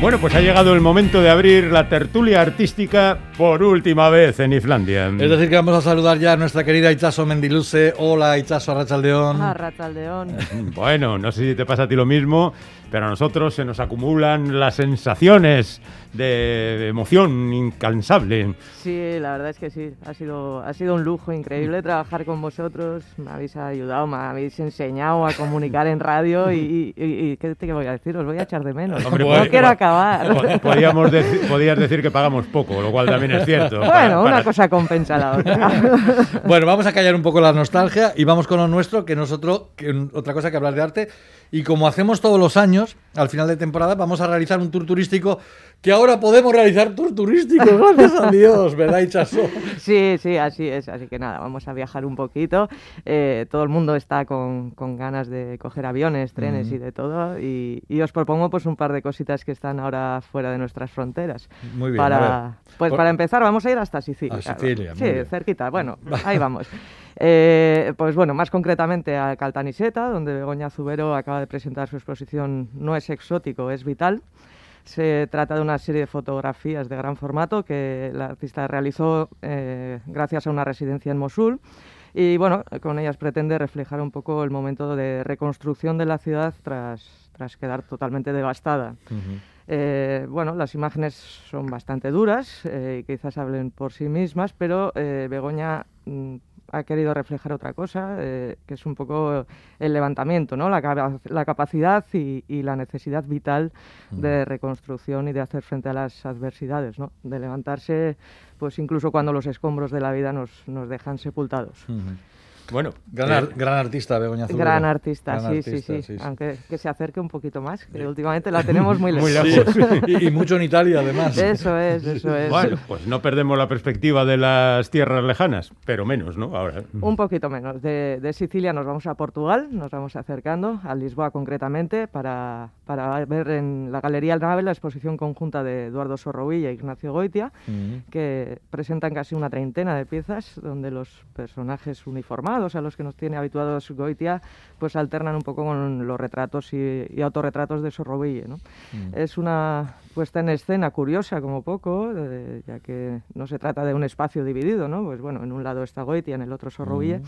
Bueno, pues ha llegado el momento de abrir la tertulia artística por última vez en Islandia. Es decir, que vamos a saludar ya a nuestra querida Itzaso Mendiluce. Hola, Itzaso Arrachaldeón. Rataldeón. Bueno, no sé si te pasa a ti lo mismo, pero a nosotros se nos acumulan las sensaciones de emoción incansable. Sí, la verdad es que sí. Ha sido, ha sido un lujo increíble trabajar con vosotros. Me habéis ayudado, me habéis enseñado a comunicar en radio y, y- y- ¿qué te voy a decir? Os voy a echar de menos. Hombre, no pues- quiero pues- acabar. Po- Podíamos deci- podías decir que pagamos poco, lo cual también es cierto. bueno, Para- una para- cosa compensa la otra. Bueno, vamos a callar un poco la nostalgia y vamos con lo nuestro, que nosotros, que otra cosa que hablar de arte. Y como hacemos todos los años, al final de temporada, vamos a realizar un tour turístico que ahora podemos realizar tour turístico, gracias a Dios, ¿verdad, Itzaso? Sí, sí, así es. Así que nada, vamos a viajar un poquito. Eh, todo el mundo está con, con ganas de coger aviones, trenes y de todo. Y, y os propongo pues un par de cositas que están ahora fuera de nuestras fronteras. Muy bien, Para, pues Por- para empezar vamos a ir hasta Sicilia. A Sicilia, Sí, cerquita. Bueno, ahí vamos. Eh, pues bueno, más concretamente a Caltanissetta, donde Begoña Zubero acaba de presentar su exposición No es exótico, es vital. Se trata de una serie de fotografías de gran formato que la artista realizó eh, gracias a una residencia en Mosul. Y bueno, con ellas pretende reflejar un poco el momento de reconstrucción de la ciudad tras, tras quedar totalmente devastada. Eh, bueno, las imágenes son bastante duras eh, y quizás hablen por sí mismas, pero eh, Begoña mm, ha querido reflejar otra cosa, eh, que es un poco el levantamiento, ¿no? la, la capacidad y, y la necesidad vital de reconstrucción y de hacer frente a las adversidades, ¿no? de levantarse pues incluso cuando los escombros de la vida nos, nos dejan sepultados. Bueno, Gran, eh, ar- gran artista, Begoña Zubero. Gran artista, Gran sí, artista, sí, sí, Aunque que se acerque un poquito más, que últimamente la tenemos muy lejos. Muy Sí, lejos. y, y mucho en Italia, además. Eso es, eso es. bueno, pues no perdemos la perspectiva de las tierras lejanas, pero menos, ¿no? Ahora. Un poquito menos. De, de Sicilia nos vamos a Portugal, nos vamos acercando, a Lisboa concretamente, para, para ver en la Galería El Nave la exposición conjunta de Eduardo Sorrovilla e Ignacio Goitia, que presentan casi una treintena de piezas donde los personajes uniformados a los que nos tiene habituados Goitia pues alternan un poco con los retratos y, y autorretratos de Sorrovilla. ¿no? Es una puesta en escena curiosa como poco, eh, ya que no se trata de un espacio dividido, ¿no? Pues bueno, en un lado está Goitia, en el otro Sorrovilla.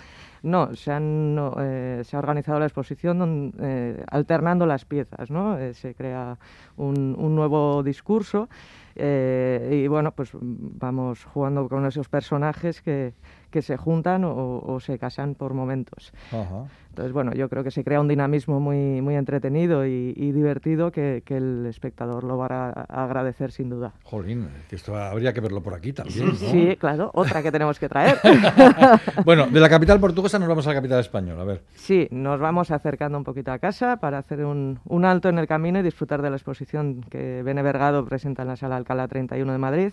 No, se, han, no, eh, se ha organizado la exposición don- eh, alternando las piezas, ¿no? Eh, se crea un, un nuevo discurso eh, y bueno, pues vamos jugando con esos personajes que, que se juntan o, o se casan por momentos. Ajá. Entonces, bueno, yo creo que se crea un dinamismo muy, muy entretenido y, y divertido que, que el espectador lo va a, a agradecer sin duda. Jolín, que esto habría que verlo por aquí también. ¿no? Sí, claro, otra que tenemos que traer. Bueno, de la capital portuguesa nos vamos a la capital española. A ver. Sí, nos vamos acercando un poquito a casa para hacer un, un alto en el camino y disfrutar de la exposición que Bene Vergado presenta en la Sala Alcalá 31 de Madrid.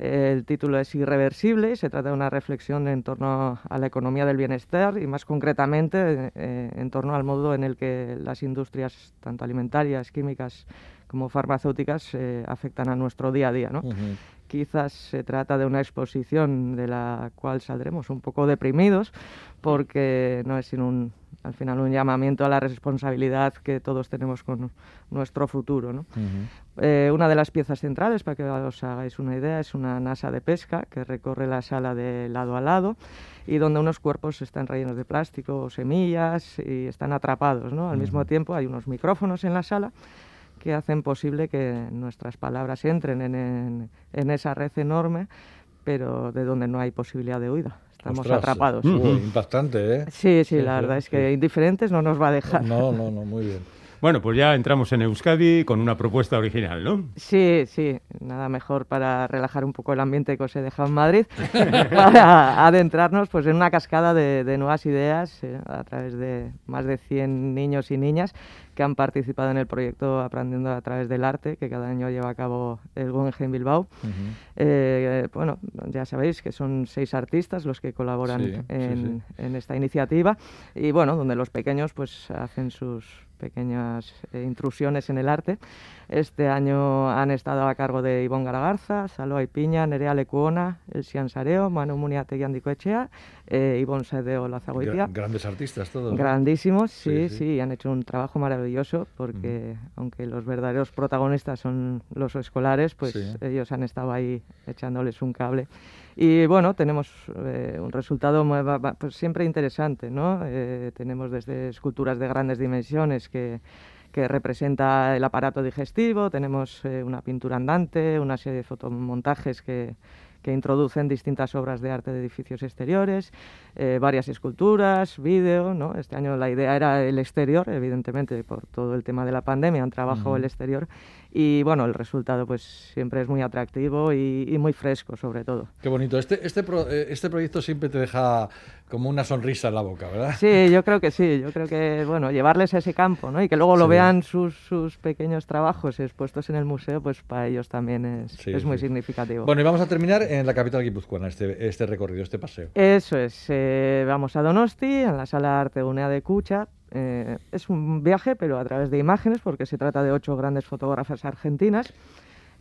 El título es Irreversible y se trata de una reflexión en torno a la economía del bienestar y más concretamente eh, en torno al modo en el que las industrias, tanto alimentarias, químicas como farmacéuticas eh, afectan a nuestro día a día. ¿no? Quizás se trata de una exposición de la cual saldremos un poco deprimidos porque no es sino un, al final un llamamiento a la responsabilidad que todos tenemos con nuestro futuro. ¿no? Ujú. Eh, una de las piezas centrales, para que os hagáis una idea, es una nasa de pesca que recorre la sala de lado a lado y donde unos cuerpos están rellenos de plástico o semillas y están atrapados. ¿no? Al mismo tiempo hay unos micrófonos en la sala que hacen posible que nuestras palabras entren en, en- en esa red enorme, pero de donde no hay posibilidad de huida. Estamos Ostras, atrapados. uy, impactante, ¿eh? Sí, sí, Sí, la sí, verdad es sí. que indiferentes no nos va a dejar. No, no, no, muy bien. Bueno, pues ya entramos en Euskadi con una propuesta original, ¿no? Sí, sí, nada mejor para relajar un poco el ambiente que os he dejado en Madrid, para adentrarnos pues, en una cascada de, de nuevas ideas eh, a través de más de 100 niños y niñas que han participado en el proyecto Aprendiendo a través del arte, que cada año lleva a cabo el Guggenheim Bilbao. Eh, bueno, ya sabéis que son seis artistas los que colaboran Sí, sí, en, en esta iniciativa y bueno, donde los pequeños pues hacen sus pequeñas eh, intrusiones en el arte. Este año han estado a cargo de Ivonne Garagarza, Saloa Piña, Nerea Lecuona, Elsian Sareo, Manu Muniate Echea, eh, Ivonne Sedeo Lazagoitia. Gra- grandes artistas todos. Grandísimos, sí, Sí, sí, sí. han hecho un trabajo maravilloso porque aunque los verdaderos protagonistas son los escolares, pues Sí. ellos han estado ahí echándoles un cable. Y bueno, tenemos eh, un resultado muy- pues, siempre interesante, ¿no? Eh, tenemos desde esculturas de grandes dimensiones que, que representa el aparato digestivo, tenemos eh, una pintura andante, una serie de fotomontajes que, que introducen distintas obras de arte de edificios exteriores, eh, varias esculturas, vídeo, ¿no? Este año la idea era el exterior, evidentemente, por todo el tema de la pandemia han trabajado el exterior y bueno, el resultado pues siempre es muy atractivo y, y muy fresco sobre todo. Qué bonito. Este, este, pro- eh, este proyecto siempre te deja como una sonrisa en la boca, ¿verdad? Sí, yo creo que sí, yo creo que bueno, llevarles a ese campo, ¿no? Y que luego lo Sí. vean sus, sus pequeños trabajos expuestos en el museo, pues para ellos también es, Sí, es muy sí. significativo. Bueno, y vamos a terminar en la capital guipuzcoana, este, este recorrido, este paseo. Eso es, eh, vamos a Donosti, en la sala Arte Unea de Cucha. Eh, es un viaje, pero a través de imágenes, porque se trata de ocho grandes fotógrafas argentinas.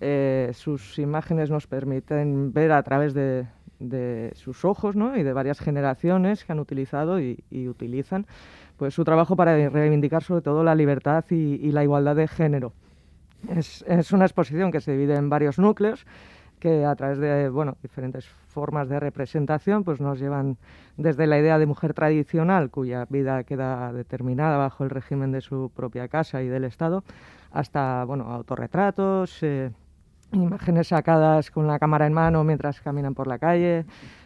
Eh, sus imágenes nos permiten ver a través de, de sus ojos ¿no? y de varias generaciones que han utilizado y, y utilizan pues, su trabajo para reivindicar sobre todo la libertad y, y la igualdad de género. Es, es una exposición que se divide en varios núcleos que a través de bueno, diferentes formas de representación pues nos llevan desde la idea de mujer tradicional cuya vida queda determinada bajo el régimen de su propia casa y del Estado hasta bueno, autorretratos, eh, imágenes sacadas con la cámara en mano mientras caminan por la calle,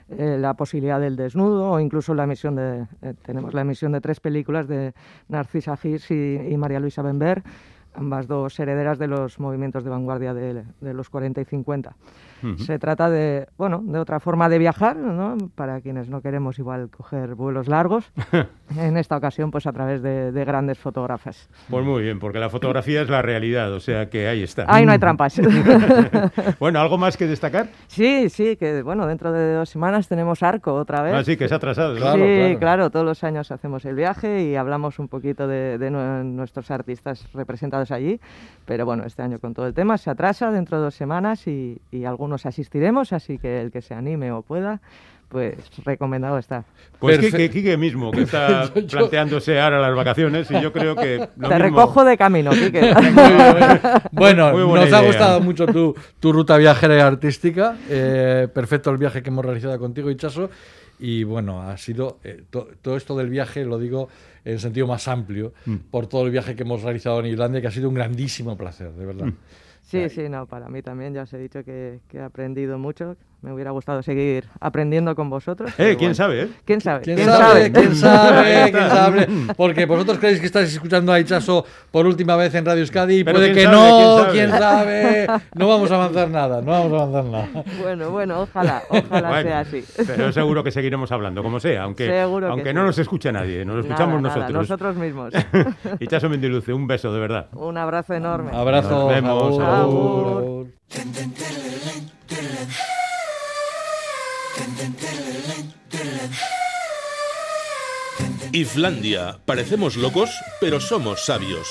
eh, la posibilidad del desnudo o incluso la emisión de eh, tenemos la emisión de tres películas de Narcisa Gis y, y María Luisa Benver ambas dos herederas de los movimientos de vanguardia de, los 40 y 50. Se trata de, bueno, de otra forma de viajar, ¿no? Para quienes no queremos igual coger vuelos largos, en esta ocasión pues a través de, de grandes fotógrafas. Pues muy bien, porque la fotografía es la realidad, o sea que ahí está. Ahí no hay trampas. bueno, ¿algo más que destacar? sí, sí, que bueno, dentro de dos semanas tenemos Arco otra vez. Ah, sí, que se ha atrasado. Claro, sí, claro. claro. todos los años hacemos el viaje y hablamos un poquito de, de nue- nuestros artistas representados allí, pero bueno, este año con todo el tema se atrasa dentro de dos semanas y, y algunos asistiremos, así que el que se anime o pueda, pues recomendado está. Pues Perfe- Quique, Quique mismo, que está planteándose ahora las vacaciones y yo creo que... lo Te mismo- recojo de camino, Quique. Bueno, Muy nos ha idea. gustado mucho tu, tu ruta viajera y artística. eh, perfecto el viaje que hemos realizado contigo, Ichaso. Y bueno, ha sido eh, to- todo esto del viaje, lo digo en sentido más amplio, Mm. por todo el viaje que hemos realizado en Islandia, que ha sido un grandísimo placer, de verdad. Mm. Sí, sí, no, para mí también, ya os he dicho que, que he aprendido mucho. Me hubiera gustado seguir aprendiendo con vosotros. Eh, quién bueno. sabe, ¿eh? ¿Quién sabe? ¿Quién, sabe? ¿Quién sabe? ¿Quién sabe? Porque vosotros creéis que estáis escuchando a Ichaso por última vez en Radio Euskadi y Pero puede ¿quién que sabe? no, ¿Quién quién sabe. No vamos a avanzar nada, no vamos a avanzar nada. Bueno, bueno, ojalá, ojalá Bueno, sea así. Pero seguro que seguiremos hablando, como sea, aunque, aunque sí. no nos escuche nadie, nos lo escuchamos Nada, nada, nosotros. nosotros mismos. Ichaso Mendiluce, un beso, de verdad. Un abrazo enorme. Abrazo. Nos vemos. Islandia. Parecemos locos, pero somos sabios.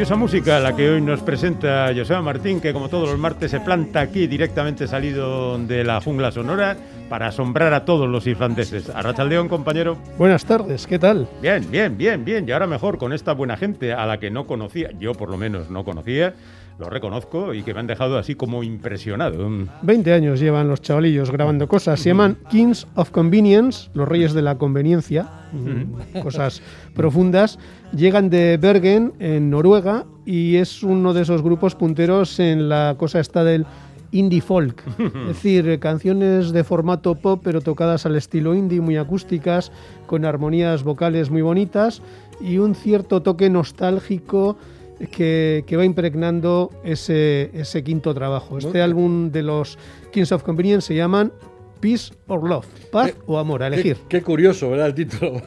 Curiosa música la que hoy nos presenta Joseba Martín, que como todos los martes se planta aquí directamente salido de la jungla sonora para asombrar a todos los islandeses. Arrachaldeón, compañero. Buenas tardes, ¿qué tal? Bien, bien, bien, bien. Y ahora mejor con esta buena gente a la que no conocía, yo por lo menos no conocía, lo reconozco y que me han dejado así como impresionado. 20 años llevan los chavalillos grabando cosas. Se llaman Kings of Convenience, los reyes de la conveniencia, mm, cosas profundas. Llegan de Bergen, en Noruega, y es uno de esos grupos punteros en la cosa esta del indie folk. Es decir, canciones de formato pop, pero tocadas al estilo indie, muy acústicas, con armonías vocales muy bonitas y un cierto toque nostálgico que, que va impregnando ese, ese quinto trabajo. Este álbum de los Kings of Convenience se llaman Peace or Love, paz o amor, a elegir. Qué, qué curioso, ¿verdad? El título.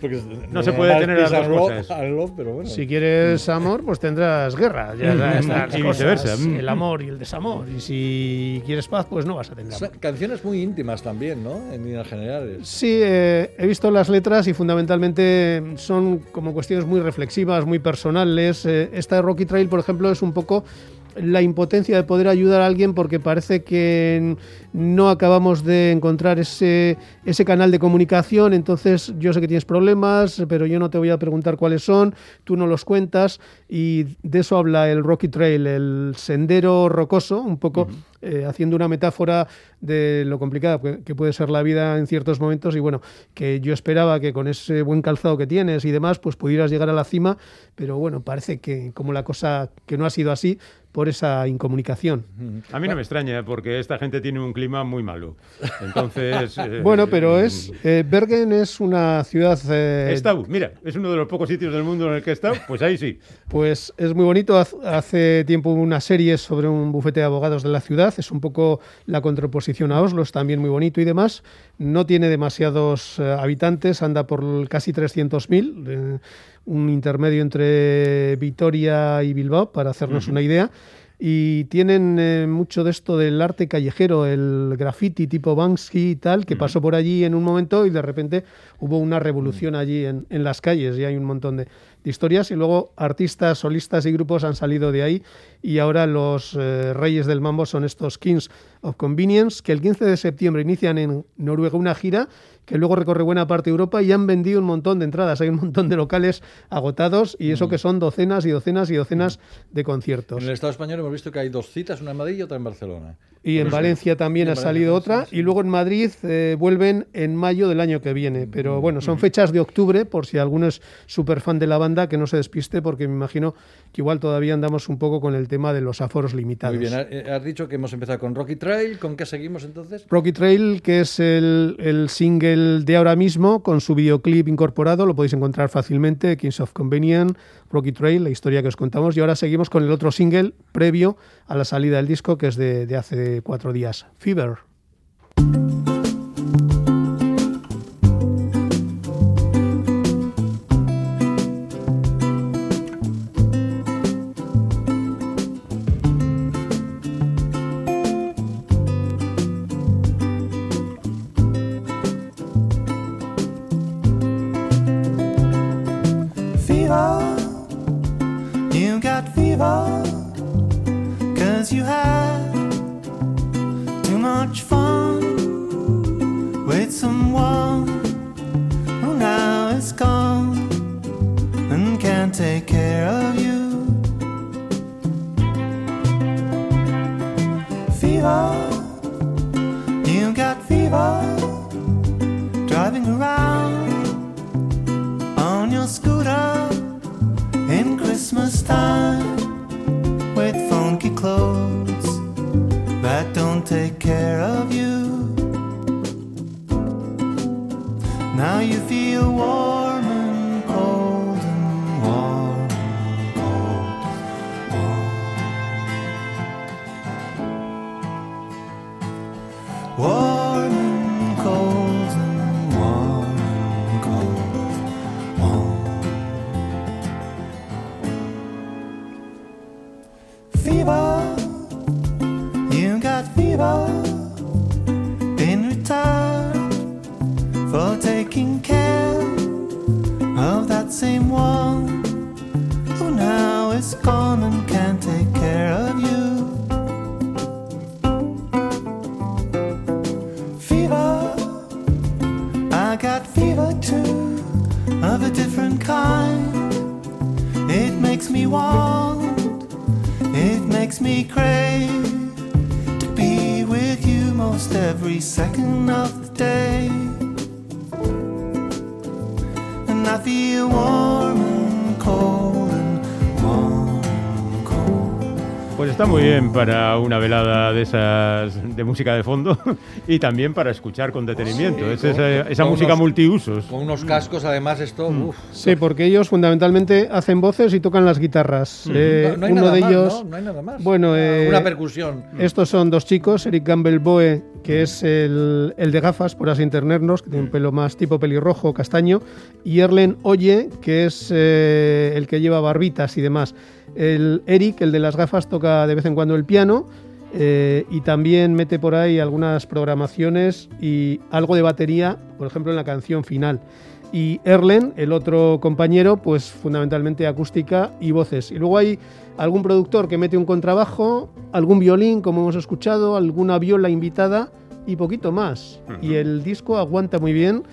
Porque No se puede tener las dos love- cosas. and love, pero bueno. Si quieres amor, pues tendrás guerra. Ya Mm, y viceversa. Mm. El amor y el desamor. Y si quieres paz, pues no vas a tener canciones muy íntimas también, ¿no? En líneas generales. Sí, eh, he visto las letras y fundamentalmente son como cuestiones muy reflexivas, muy personales. Eh, esta de Rocky Trail, por ejemplo, es un poco la impotencia de poder ayudar a alguien porque parece que no acabamos de encontrar ese, ese canal de comunicación, entonces yo sé que tienes problemas, pero yo no te voy a preguntar cuáles son, tú no los cuentas. Y de eso habla el Rocky Trail, el sendero rocoso, un poco eh, haciendo una metáfora de lo complicada que, que puede ser la vida en ciertos momentos. Y bueno, que yo esperaba que con ese buen calzado que tienes y demás, pues pudieras llegar a la cima, pero bueno, parece que como la cosa que no ha sido así por esa incomunicación. A mí no me extraña porque esta gente tiene un clima muy malo. Entonces. eh, Bueno, pero es eh, Bergen es una ciudad eh, mira, es uno de los pocos sitios del mundo en el que he estado, pues ahí sí. Pues es muy bonito. Hace tiempo hubo una serie sobre un bufete de abogados de la ciudad. Es un poco la contraposición a Oslo. Es también muy bonito y demás. No tiene demasiados eh, habitantes. Anda por casi 300.000. un intermedio entre Vitoria y Bilbao, para hacernos una idea. Y tienen eh, mucho de esto del arte callejero, el graffiti tipo Banksy y tal, que pasó por allí en un momento y de repente hubo una revolución allí en, en las calles y hay un montón de, de historias. Y luego artistas, solistas y grupos han salido de ahí y ahora los eh, reyes del mambo son estos Kings of Convenience, que el 15 de septiembre inician en Noruega una gira que luego recorre buena parte de Europa y han vendido un montón de entradas. Hay un montón de locales agotados y eso que son docenas y docenas y docenas de conciertos. En el Estado español hemos visto que hay dos citas, una en Madrid y otra en Barcelona. Y en Valencia también ha salido otra. Y luego en Madrid eh, vuelven en mayo del año que viene. Pero bueno, son fechas de octubre, por si alguno es súper fan de la banda, que no se despiste, porque me imagino que igual todavía andamos un poco con el tema de los aforos limitados. Muy bien, eh, has dicho que hemos empezado con Rocky Trail. ¿Con qué seguimos entonces? Rocky Trail, que es el, el single de ahora mismo, con su videoclip incorporado, lo podéis encontrar fácilmente, Kings of Convenience, Rocky Trail, la historia que os contamos. Y ahora seguimos con el otro single previo a la salida del disco, que es de, hace cuatro días. Fever, I got fever too, of a different kind. It makes me want, it makes me crave to be with you most every second of the day. And I feel warm and cold Pues está muy bien para una velada de esas de música de fondo y también para escuchar con detenimiento. Sí, es con- esa, esa con música unos- multiusos. Con unos cascos, además, esto. Mm. uf. Sí, porque ellos fundamentalmente hacen voces y tocan las guitarras. Eh, No- no hay uno nada de más, ellos. ¿no? No hay nada más. Bueno, Una- eh, una percusión. Estos son dos chicos, Eric Gamble Boe, que es el, el de gafas, por así entendernos, que tiene un pelo más tipo pelirrojo, castaño, y Erlen Oye, que es eh, el que lleva barbitas y demás. El Eric, el de las gafas, toca de vez en cuando el piano eh, y también mete por ahí algunas programaciones y algo de batería, por ejemplo, en la canción final. Y Erlen, el otro compañero, pues fundamentalmente acústica y voces. Y luego hay algún productor que mete un contrabajo, algún violín, como hemos escuchado, alguna viola invitada y poquito más. Y el disco aguanta muy bien.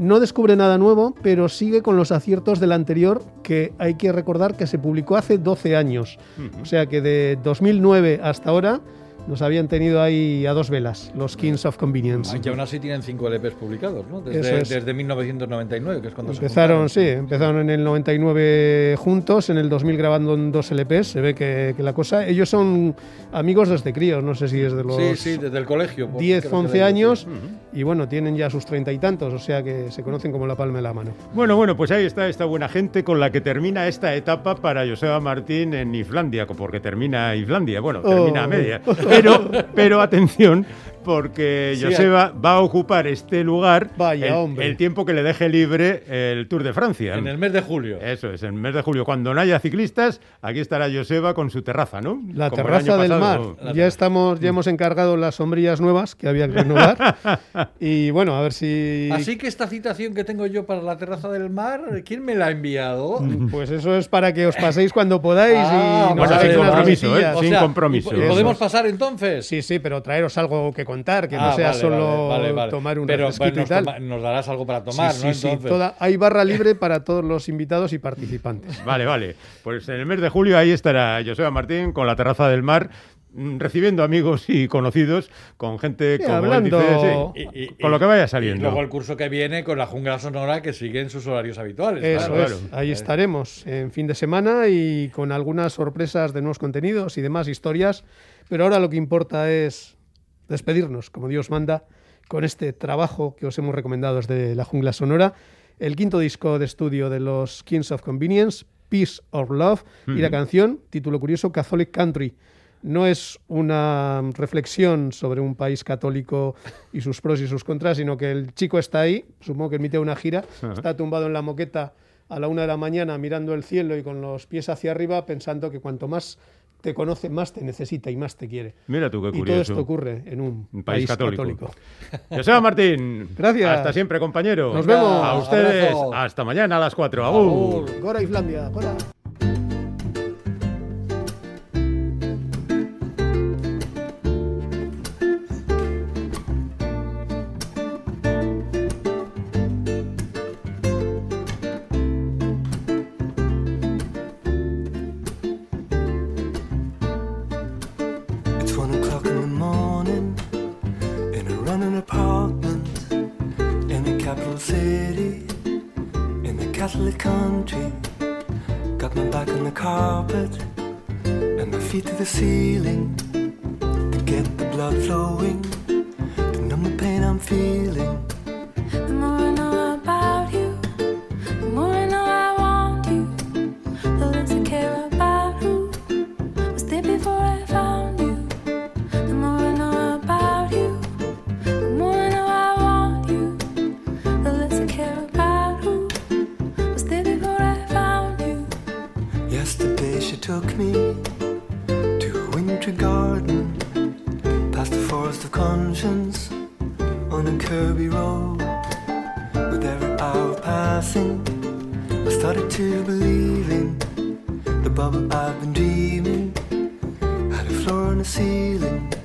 No descubre nada nuevo, pero sigue con los aciertos del anterior, que hay que recordar que se publicó hace 12 años. O sea que de 2009 hasta ahora nos habían tenido ahí a dos velas, los Kings of Convenience. Aunque aún así tienen cinco LPs publicados, ¿no? Desde, es. desde 1999, que es cuando Empezaron, se sí, empezaron en el 99 juntos, en el 2000 grabando en dos LPs, se ve que, que la cosa... Ellos son amigos desde críos, no sé si es de los Sí, sí, desde el colegio. por- 10, creo que 11 era- años, y bueno, tienen ya sus treinta y tantos, o sea que se conocen como la palma de la mano. Bueno, bueno, pues ahí está esta buena gente con la que termina esta etapa para Joseba Martín en Islandia, porque termina Islandia, bueno, termina Oh. a media. Pero, pero atención, porque Sí, Joseba va a ocupar este lugar Vaya, el, hombre. el tiempo que le deje libre el Tour de Francia. En el mes de julio. Eso es, en el mes de julio. Cuando no haya ciclistas, aquí estará Joseba con su terraza, ¿no? La Como terraza del mar. pasado. La Ya estamos, ya hemos encargado las sombrillas nuevas que había que renovar. y bueno, a ver si. Así que esta citación que tengo yo para la terraza del mar, ¿quién me la ha enviado? Pues eso es para que os paséis cuando podáis Ah, y nos bueno, sin compromiso, ¿eh? visitillas. O Sin sea, compromiso. ¿y- y Eso ¿Podemos pasar entonces? Sí, sí, pero traeros algo que contar, que no Ah, sea vale, solo vale, vale, vale. tomar un Pero refresquito pues, y tal. nos, toma- nos darás algo para tomar, sí, ¿no? sí, Entonces. toda- hay barra libre para todos los invitados y participantes. Vale, vale. Pues en el mes de julio ahí estará Joseba Martín con la terraza del mar, mm, recibiendo amigos y conocidos, con gente Sí, como él hablando- dice, sí, Y- y- con lo que vaya Y saliendo. luego el curso que viene con la jungla sonora que sigue en sus horarios habituales. Eso claro, es, claro. ahí estaremos en fin de semana y con algunas sorpresas de nuevos contenidos y demás historias. Pero ahora lo que importa es despedirnos, como Dios manda, con este trabajo que os hemos recomendado desde la jungla sonora, el quinto disco de estudio de los Kings of Convenience, Peace of Love, y la canción, título curioso, Catholic Country. No es una reflexión sobre un país católico y sus pros y sus contras, sino que el chico está ahí, supongo que emite una gira, está tumbado en la moqueta a la una de la mañana mirando el cielo y con los pies hacia arriba pensando que cuanto más te conoce, más te necesita y más te quiere. Mira tú qué Y todo curioso. esto ocurre en un, Un país país, católico. católico. Joseba Martín. Gracias. Hasta siempre, compañero. Nos vemos. A ustedes. Abrazo. Hasta mañana a las 4. Agur. Agur. Gora Islandia, gora. To the ceiling to get the blood flowing a floor and a ceiling.